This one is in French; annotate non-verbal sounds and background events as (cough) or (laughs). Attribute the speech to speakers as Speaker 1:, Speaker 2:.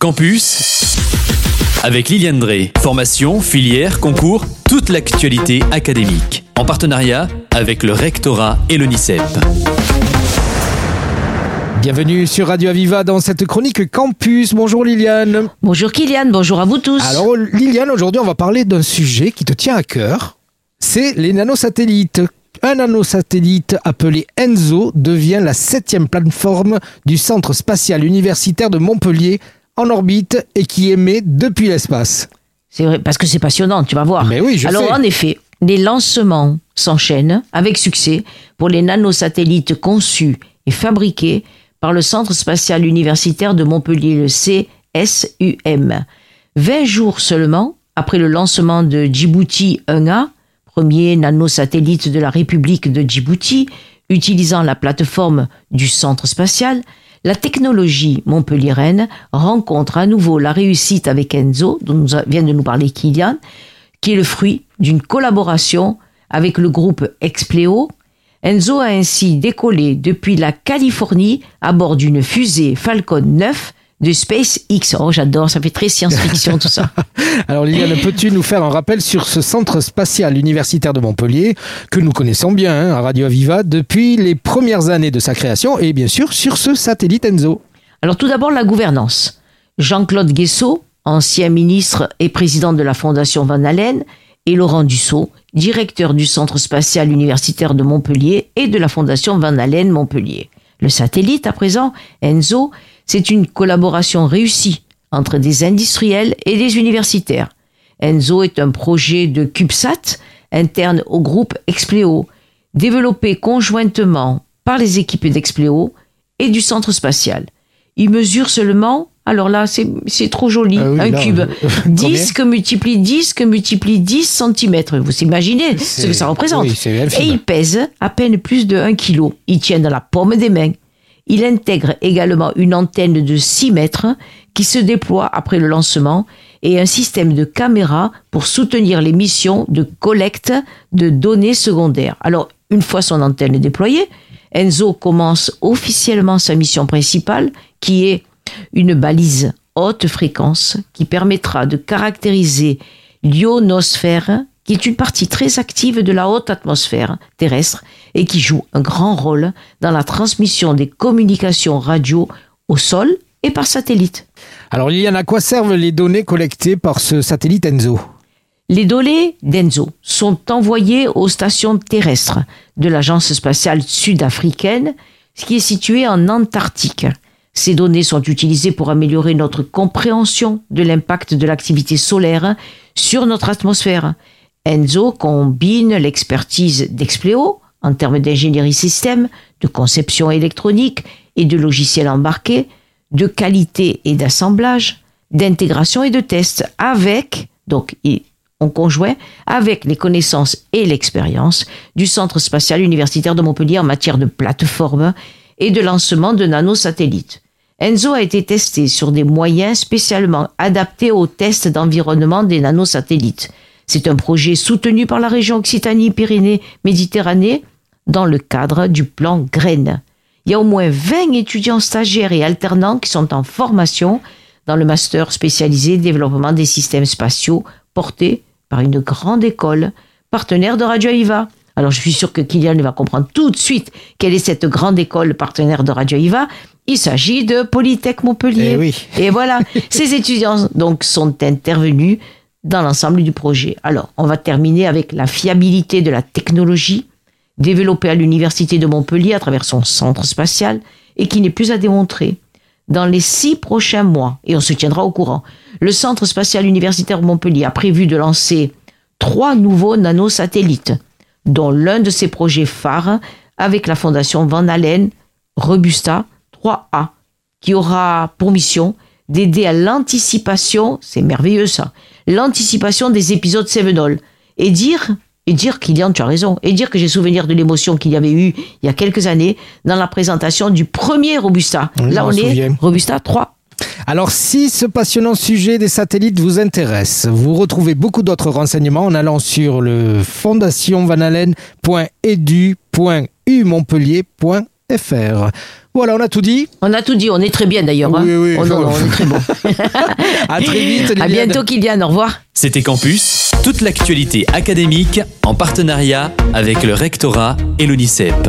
Speaker 1: Campus avec Liliane Drey. Formation, filière, concours, toute l'actualité académique. En partenariat avec le rectorat et l'ONICEP.
Speaker 2: Bienvenue sur Radio Aviva dans cette chronique Campus. Bonjour Liliane.
Speaker 3: Bonjour Kylian, bonjour à vous tous.
Speaker 2: Alors Liliane, aujourd'hui on va parler d'un sujet qui te tient à cœur. C'est les nanosatellites. Un nanosatellite appelé ENZO devient la septième plateforme du Centre spatial universitaire de Montpellier en orbite et qui émet depuis l'espace.
Speaker 3: C'est vrai, parce que c'est passionnant, tu vas voir.
Speaker 2: Mais oui, je
Speaker 3: Alors
Speaker 2: sais.
Speaker 3: en effet, les lancements s'enchaînent avec succès pour les nanosatellites conçus et fabriqués par le Centre spatial universitaire de Montpellier, le CSUM. 20 jours seulement après le lancement de Djibouti 1A, premier nanosatellite de la République de Djibouti, utilisant la plateforme du centre spatial, la technologie montpelliéraine rencontre à nouveau la réussite avec Enzo, dont vient de nous parler Kylian, qui est le fruit d'une collaboration avec le groupe Expleo. Enzo a ainsi décollé depuis la Californie à bord d'une fusée Falcon 9 de SpaceX. Oh, j'adore, ça fait très science-fiction tout ça. (laughs)
Speaker 2: Alors Liliane, peux-tu nous faire un rappel sur ce centre spatial universitaire de Montpellier que nous connaissons bien hein, à Radio Aviva depuis les premières années de sa création et bien sûr sur ce satellite ENZO?
Speaker 3: Alors tout d'abord la gouvernance. Jean-Claude Guessot, ancien ministre et président de la Fondation Van Allen, et Laurent Dussault, directeur du Centre spatial universitaire de Montpellier et de la Fondation Van Allen Montpellier. Le satellite, à présent, ENZO, c'est une collaboration réussie entre des industriels et des universitaires. ENZO est un projet de CubeSat interne au groupe Expleo, développé conjointement par les équipes d'Expleo et du centre spatial. Il mesure seulement, alors là c'est c'est trop joli,
Speaker 2: Ah oui,
Speaker 3: un
Speaker 2: là,
Speaker 3: cube,
Speaker 2: euh, (laughs)
Speaker 3: 10 que multiplie 10 que multiplie 10 cm. Vous imaginez ce que ça représente
Speaker 2: Oui,
Speaker 3: et il pèse à peine plus de 1 kg. Il tient dans la paume des mains. Il intègre également une antenne de 6 mètres qui se déploie après le lancement et un système de caméras pour soutenir les missions de collecte de données secondaires. Alors, une fois son antenne déployée, Enzo commence officiellement sa mission principale qui est une balise haute fréquence qui permettra de caractériser l'ionosphère, qui est une partie très active de la haute atmosphère terrestre et qui joue un grand rôle dans la transmission des communications radio au sol et par satellite.
Speaker 2: Alors Liliane, à quoi servent les données collectées par ce satellite ENZO?
Speaker 3: Les données d'Enzo sont envoyées aux stations terrestres de l'Agence spatiale sud-africaine, qui est située en Antarctique. Ces données sont utilisées pour améliorer notre compréhension de l'impact de l'activité solaire sur notre atmosphère. Enzo combine l'expertise d'Expleo en termes d'ingénierie système, de conception électronique et de logiciels embarqués, de qualité et d'assemblage, d'intégration et de test avec, donc en conjoint, avec les connaissances et l'expérience du Centre spatial universitaire de Montpellier en matière de plateforme et de lancement de nanosatellites. Enzo a été testé sur des moyens spécialement adaptés aux tests d'environnement des nanosatellites. C'est un projet soutenu par la région Occitanie-Pyrénées-Méditerranée dans le cadre du plan Graines. Il y a au moins 20 étudiants stagiaires et alternants qui sont en formation dans le master spécialisé développement des systèmes spatiaux porté par une grande école partenaire de Radio Aviva. Alors je suis sûr que Kylian va comprendre tout de suite quelle est cette grande école partenaire de Radio Aviva. Il s'agit de Polytech Montpellier.
Speaker 2: Eh oui.
Speaker 3: Et voilà, (laughs) ces étudiants donc sont intervenus dans l'ensemble du projet. Alors, on va terminer avec la fiabilité de la technologie développée à l'université de Montpellier à travers son centre spatial et qui n'est plus à démontrer. Dans les six prochains mois, et on se tiendra au courant, le centre spatial universitaire Montpellier a prévu de lancer trois nouveaux nanosatellites, dont l'un de ses projets phares avec la fondation Van Allen Robusta 3A, qui aura pour mission d'aider à l'anticipation, c'est merveilleux ça, l'anticipation des épisodes Sevenol, et dire, et dire Kylian, tu as raison, et dire que j'ai souvenir de l'émotion qu'il y avait eu il y a quelques années dans la présentation du premier Robusta.
Speaker 2: Oui,
Speaker 3: Là, on est. Robusta 3.
Speaker 2: Alors, si ce passionnant sujet des satellites vous intéresse, vous retrouvez beaucoup d'autres renseignements en allant sur le fondationvanalen.edu.umontpellier.fr. Voilà, on a tout dit.
Speaker 3: On a tout dit, on est très bien d'ailleurs. hein.
Speaker 2: Oui, oui.
Speaker 3: Oh non, non, on est très bon. (laughs)
Speaker 2: À très vite.
Speaker 3: à
Speaker 2: Liliane.
Speaker 3: bientôt, Kylian. Au revoir.
Speaker 1: C'était Campus, toute l'actualité académique en partenariat avec le rectorat et l'UNICEP.